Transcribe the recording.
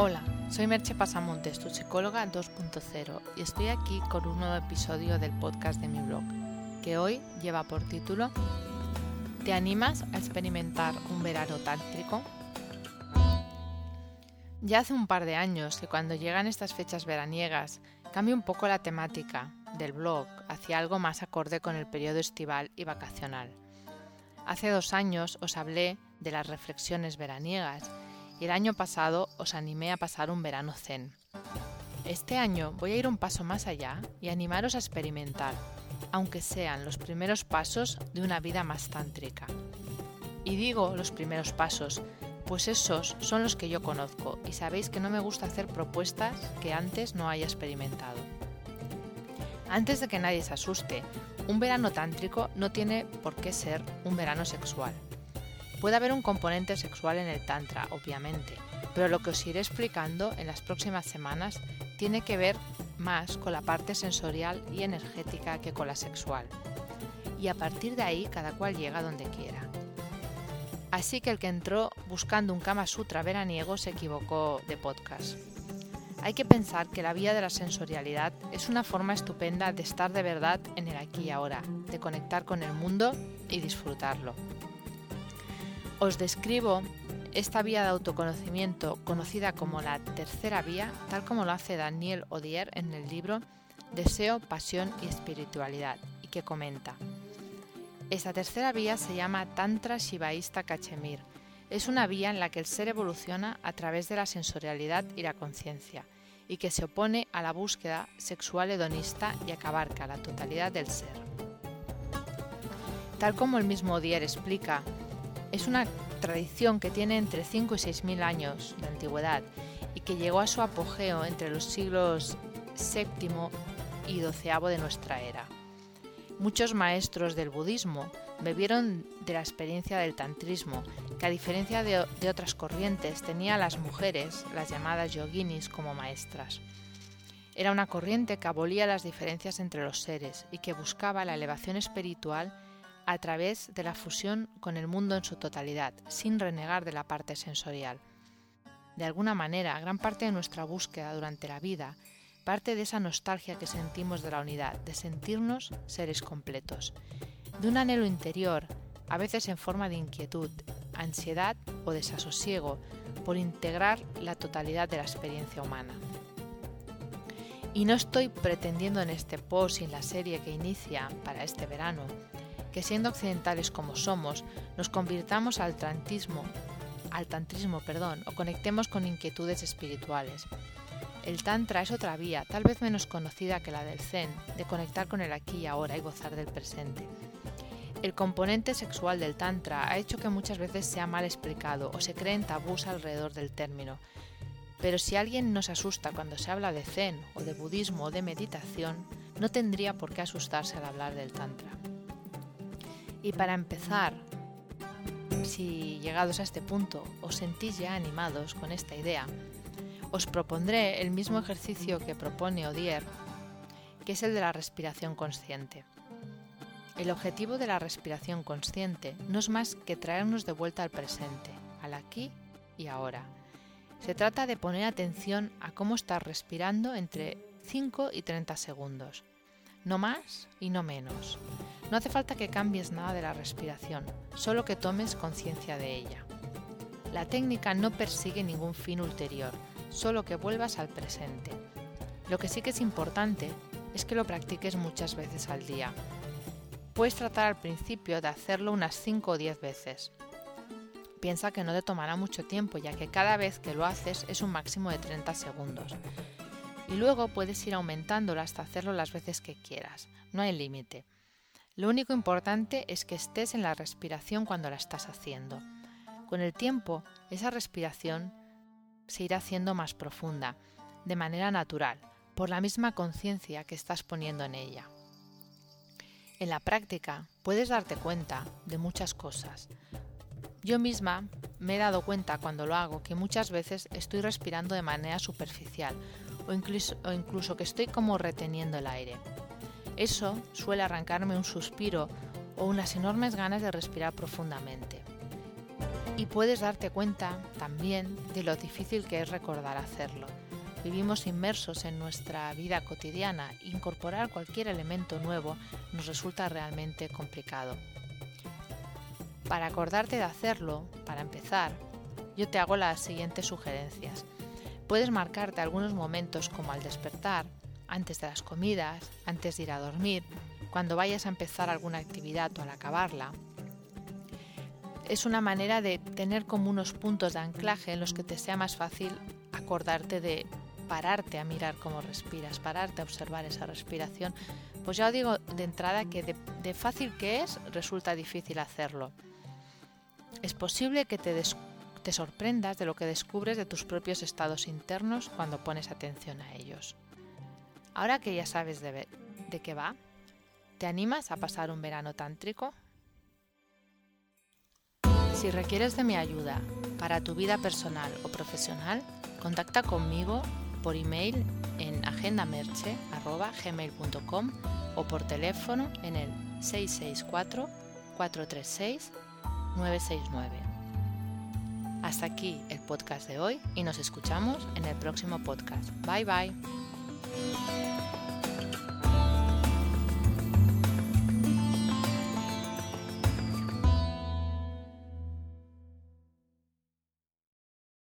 Hola, soy Merche Pasamontes, tu psicóloga 2.0, y estoy aquí con un nuevo episodio del podcast de mi blog, que hoy lleva por título ¿Te animas a experimentar un verano tántrico? Ya hace un par de años que cuando llegan estas fechas veraniegas cambia un poco la temática del blog hacia algo más acorde con el periodo estival y vacacional. Hace dos años os hablé de las reflexiones veraniegas y el año pasado os animé a pasar un verano zen. Este año voy a ir un paso más allá y animaros a experimentar, aunque sean los primeros pasos de una vida más tántrica. Y digo los primeros pasos, pues esos son los que yo conozco y sabéis que no me gusta hacer propuestas que antes no haya experimentado. Antes de que nadie se asuste, un verano tántrico no tiene por qué ser un verano sexual. Puede haber un componente sexual en el Tantra, obviamente, pero lo que os iré explicando en las próximas semanas tiene que ver más con la parte sensorial y energética que con la sexual. Y a partir de ahí cada cual llega donde quiera. Así que el que entró buscando un Kama Sutra veraniego se equivocó de podcast. Hay que pensar que la vía de la sensorialidad es una forma estupenda de estar de verdad en el aquí y ahora, de conectar con el mundo y disfrutarlo. Os describo esta vía de autoconocimiento conocida como la tercera vía, tal como lo hace Daniel Odier en el libro Deseo, Pasión y Espiritualidad, y que comenta. Esta tercera vía se llama Tantra Shivaísta Cachemir. Es una vía en la que el ser evoluciona a través de la sensorialidad y la conciencia, y que se opone a la búsqueda sexual hedonista y que abarca la totalidad del ser. Tal como el mismo Odier explica, es una tradición que tiene entre 5 y 6 mil años de antigüedad y que llegó a su apogeo entre los siglos VII y XII de nuestra era. Muchos maestros del budismo bebieron de la experiencia del tantrismo, que a diferencia de, otras corrientes tenía a las mujeres, las llamadas yoginis, como maestras. Era una corriente que abolía las diferencias entre los seres y que buscaba la elevación espiritual a través de la fusión con el mundo en su totalidad, sin renegar de la parte sensorial. De alguna manera, gran parte de nuestra búsqueda durante la vida parte de esa nostalgia que sentimos de la unidad, de sentirnos seres completos, de un anhelo interior, a veces en forma de inquietud, ansiedad o desasosiego, por integrar la totalidad de la experiencia humana. Y no estoy pretendiendo en este post y en la serie que inicia para este verano siendo occidentales como somos, nos convirtamos al tantismo, al tantrismo, perdón, o conectemos con inquietudes espirituales. El tantra es otra vía, tal vez menos conocida que la del zen, de conectar con el aquí y ahora y gozar del presente. El componente sexual del tantra ha hecho que muchas veces sea mal explicado o se creen tabús alrededor del término. Pero si alguien nos asusta cuando se habla de zen o de budismo o de meditación, no tendría por qué asustarse al hablar del tantra. Y para empezar, si llegados a este punto os sentís ya animados con esta idea, os propondré el mismo ejercicio que propone Odier, que es el de la respiración consciente. El objetivo de la respiración consciente no es más que traernos de vuelta al presente, al aquí y ahora. Se trata de poner atención a cómo estás respirando entre 5 y 30 segundos, no más y no menos. No hace falta que cambies nada de la respiración, solo que tomes conciencia de ella. La técnica no persigue ningún fin ulterior, solo que vuelvas al presente. Lo que sí que es importante es que lo practiques muchas veces al día. Puedes tratar al principio de hacerlo unas 5 o 10 veces. Piensa que no te tomará mucho tiempo ya que cada vez que lo haces es un máximo de 30 segundos. Y luego puedes ir aumentándolo hasta hacerlo las veces que quieras. No hay límite. Lo único importante es que estés en la respiración cuando la estás haciendo. Con el tiempo, esa respiración se irá haciendo más profunda, de manera natural, por la misma conciencia que estás poniendo en ella. En la práctica puedes darte cuenta de muchas cosas. Yo misma me he dado cuenta cuando lo hago que muchas veces estoy respirando de manera superficial o incluso, que estoy como reteniendo el aire. Eso suele arrancarme un suspiro o unas enormes ganas de respirar profundamente. Y puedes darte cuenta también de lo difícil que es recordar hacerlo. Vivimos inmersos en nuestra vida cotidiana incorporar cualquier elemento nuevo nos resulta realmente complicado. Para acordarte de hacerlo, para empezar, yo te hago las siguientes sugerencias. Puedes marcarte algunos momentos como al despertar, antes de las comidas, antes de ir a dormir, cuando vayas a empezar alguna actividad o al acabarla. Es una manera de tener como unos puntos de anclaje en los que te sea más fácil acordarte de pararte a mirar cómo respiras, pararte a observar esa respiración, pues ya os digo de entrada que de, fácil que es, resulta difícil hacerlo. Es posible que te, te sorprendas de lo que descubres de tus propios estados internos cuando pones atención a ellos. Ahora que ya sabes de, qué va, ¿te animas a pasar un verano tántrico? Si requieres de mi ayuda para tu vida personal o profesional, contacta conmigo por email en agendamerche.gmail.com o por teléfono en el 664-436-969. Hasta aquí el podcast de hoy y nos escuchamos en el próximo podcast. Bye bye. Música